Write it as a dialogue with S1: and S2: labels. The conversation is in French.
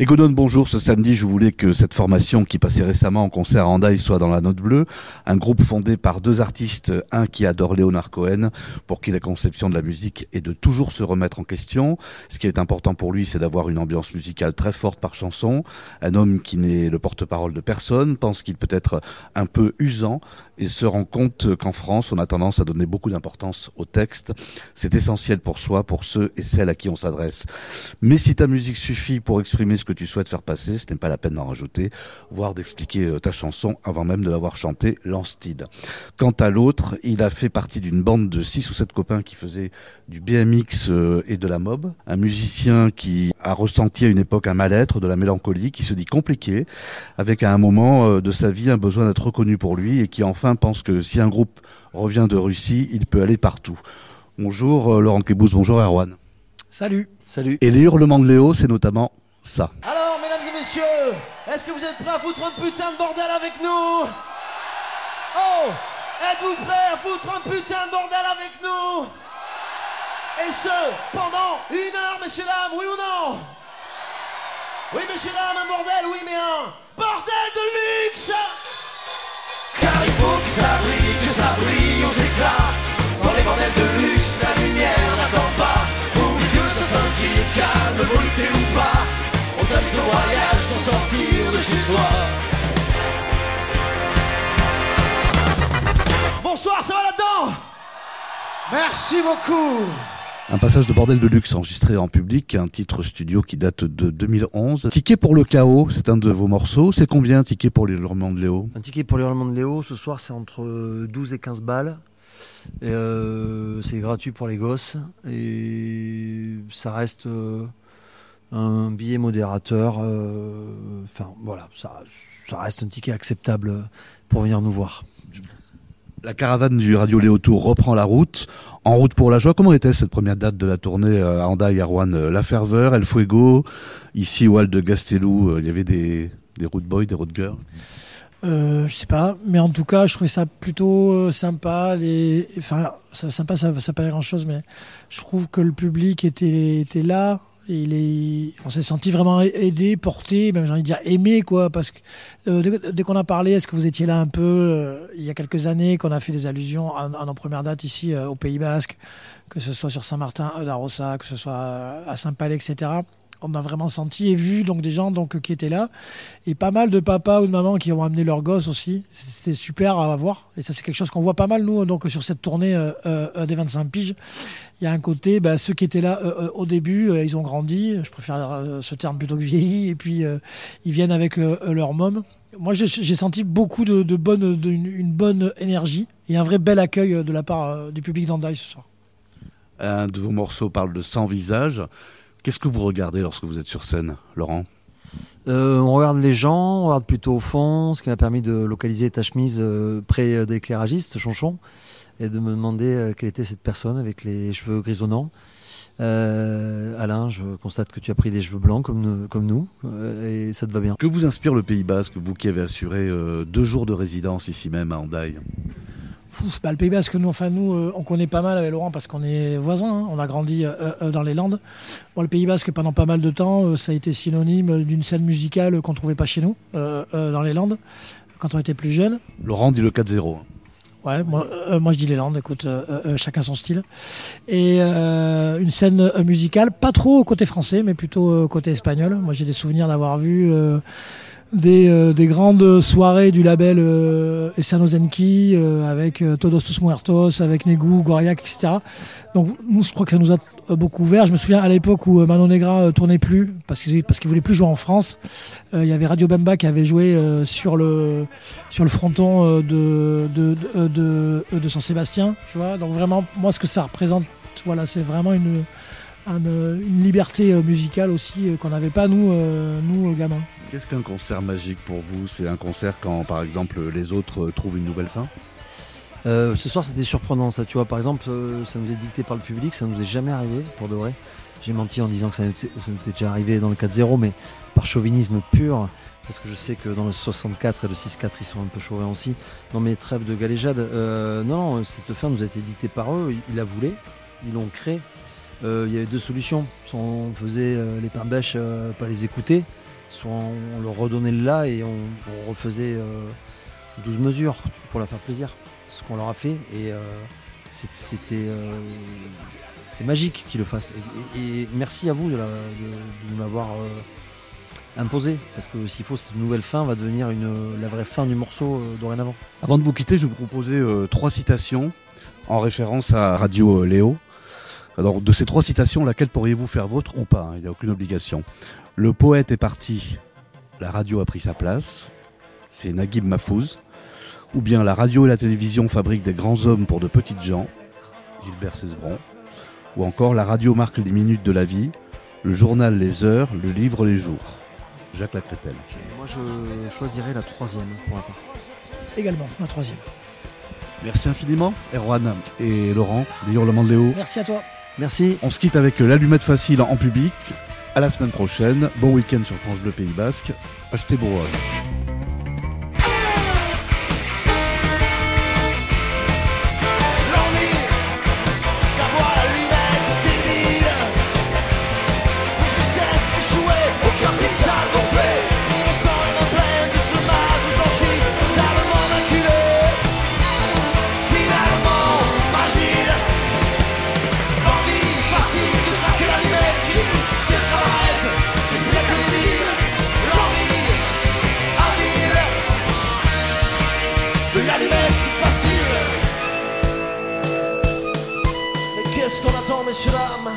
S1: Egonon, bonjour. Ce samedi, je voulais que cette formation qui passait récemment en concert à Andaï soit dans la note bleue. Un groupe fondé par deux artistes, un qui adore Léonard Cohen, pour qui la conception de la musique est de toujours se remettre en question. Ce qui est important pour lui, c'est d'avoir une ambiance musicale très forte par chanson. Un homme qui n'est le porte-parole de personne, pense qu'il peut être un peu usant et se rend compte qu'en France, on a tendance à donner beaucoup d'importance au texte. C'est essentiel pour soi, pour ceux et celles à qui on s'adresse. Mais si ta musique suffit pour exprimer ce que tu souhaites faire passer, ce n'est pas la peine d'en rajouter, voire d'expliquer euh, ta chanson avant même de l'avoir chantée, Lancetide. Quant à l'autre, il a fait partie d'une bande de six ou sept copains qui faisaient du BMX euh, et de la mob. Un musicien qui a ressenti à une époque un mal-être, de la mélancolie, qui se dit compliqué, avec à un moment euh, de sa vie un besoin d'être reconnu pour lui et qui enfin pense que si un groupe revient de Russie, il peut aller partout. Bonjour Laurent Kebous, bonjour Erwan.
S2: Salut.
S1: Salut. Et les hurlements de Léo, c'est notamment
S3: Alors, mesdames et messieurs, est-ce que vous êtes prêts à foutre un putain de bordel avec nous? Oh Êtes-vous prêts à foutre un putain de bordel avec nous? Et ce, pendant une heure, messieurs, dames, oui ou non? Oui, messieurs, dames, un bordel, oui, mais un bordel de luxe car il faut que ça brille, que ça brille aux éclats. Dans les bordels de luxe, la lumière n'attend pas. Pour que ça scintille, calme, volupté ou pas. Chez toi. Bonsoir, ça va là-dedans?
S2: Merci beaucoup
S1: un passage de bordel de luxe enregistré en public, un titre studio qui date de 2011. Ticket pour le chaos, c'est un de vos morceaux. C'est combien un ticket pour les hurlements de Léo?
S2: Un ticket pour les hurlements de Léo, ce soir c'est entre 12 et 15 balles. Euh, c'est gratuit pour les gosses et ça reste euh, un billet modérateur. Euh, enfin voilà, ça, ça reste un ticket acceptable pour venir nous voir.
S1: La caravane du Radio Léo Tour reprend la route. En route pour la joie, comment était cette première date de la tournée euh, à Anda et euh, La Ferveur, El Fuego, ici au Hall de Gastelou, euh, il y avait des, des road boys, des road girls?
S4: Euh, je sais pas, mais en tout cas, je trouvais ça plutôt sympa. Les, enfin, sympa, ça, ça pas grand chose, mais je trouve que le public était, était là. On s'est senti vraiment aidé, porté, même j'ai envie de dire aimé, quoi. Parce que euh, dès, qu'on a parlé, est-ce que vous étiez là un peu euh, il y a quelques années, qu'on a fait des allusions à, nos premières dates ici euh, au Pays Basque, que ce soit sur Saint-Martin, d'Arossa, que ce soit à Saint-Palais, etc on a vraiment senti et vu donc des gens donc qui étaient là et pas mal de papas ou de mamans qui ont amené leurs gosses aussi. C'était super à voir et ça c'est quelque chose qu'on voit pas mal nous donc sur cette tournée euh, euh, des 25 piges. Il y a un côté bah, ceux qui étaient là euh, au début, ils ont grandi. Je préfère ce terme plutôt que vieilli et puis ils viennent avec leur môme. Moi, j'ai senti beaucoup de, bonne, une bonne énergie et un vrai bel accueil de la part du public d'Andaï ce soir.
S1: Un de vos morceaux parle de sans visage. Qu'est-ce que vous regardez lorsque vous êtes sur scène, Laurent
S2: euh, on regarde les gens, on regarde plutôt au fond, ce qui m'a permis de localiser ta chemise euh, près de l'éclairagiste, Chonchon, et de me demander euh, quelle était cette personne avec les cheveux grisonnants. Alain, je constate que tu as pris des cheveux blancs comme, comme nous, et ça te va bien.
S1: Que vous inspire le Pays Basque, vous qui avez assuré deux jours de résidence ici même à
S4: Bah, le Pays Basque, nous, enfin, nous, euh, on connaît pas mal avec Laurent parce qu'on est voisins. Hein. on a grandi euh, euh, dans les Landes. Bon, le Pays Basque, pendant pas mal de temps, ça a été synonyme d'une scène musicale qu'on trouvait pas chez nous, dans les Landes, quand on était plus jeune.
S1: Laurent dit le 4-0.
S4: Ouais, moi, moi, je dis les Landes, écoute, chacun son style. Et une scène musicale, pas trop côté français, mais plutôt côté espagnol. Moi j'ai des souvenirs d'avoir vu euh, des, grandes soirées du label euh, Zenki euh, avec euh, Todos Tus Muertos, avec Negu, Goriac, etc. Donc nous, je crois que ça nous a beaucoup ouvert. Je me souviens à l'époque où Manon Negra tournait plus parce qu'il parce voulait plus jouer en France. Il y avait Radio Bemba qui avait joué sur le sur le fronton de de, de, de, Saint-Sébastien. Tu vois. Donc vraiment, moi, ce que ça représente, voilà, c'est vraiment une une liberté musicale aussi qu'on n'avait pas nous, nous gamins.
S1: Qu'est-ce qu'un concert magique pour vous? C'est un concert quand, par exemple, les autres trouvent une nouvelle fin?
S2: Euh, ce soir, c'était surprenant, ça. Tu vois, par exemple, euh, ça nous est dicté par le public, ça nous est jamais arrivé, pour de vrai. J'ai menti en disant que ça nous était déjà arrivé dans le 4-0, mais par chauvinisme pur, parce que je sais que dans le 64 et le 6-4, ils sont un peu chauvins aussi. Dans mes trêves de galéjade, euh, non, cette fin nous a été dictée par eux, ils, la voulaient, ils l'ont créée. Il y avait deux solutions. on faisait les pains bêches, pas les écouter, soit on le redonnait là et on, refaisait euh, 12 mesures pour leur faire plaisir. Ce qu'on leur a fait et euh, c'était euh, magique qu'ils le fassent. Et, merci à vous de, nous l'avoir euh, imposé parce que s'il faut cette nouvelle fin va devenir la vraie fin du morceau euh, dorénavant.
S1: Avant de vous quitter, je vais vous proposer euh, trois citations en référence à Radio euh, Léo. Alors, de ces trois citations, laquelle pourriez-vous faire vôtre ou pas hein, Il n'y a aucune obligation. Le poète est parti, la radio a pris sa place. C'est Naguib Mahfouz. Ou bien la radio et la télévision fabriquent des grands hommes pour de petites gens. Gilbert Cesbron. Ou encore la radio marque les minutes de la vie, le journal les heures, le livre les jours. Jacques Lacrétel.
S2: Moi je choisirais la troisième pour ma part.
S4: Également, la troisième.
S1: Merci infiniment, Erwan et Laurent, des hurlements de Léo.
S4: Merci à toi.
S2: Merci.
S1: On se quitte avec l'allumette facile en public. À la semaine prochaine. Bon week-end sur France Bleu Pays Basque. Achetez Bourgogne.
S3: Facile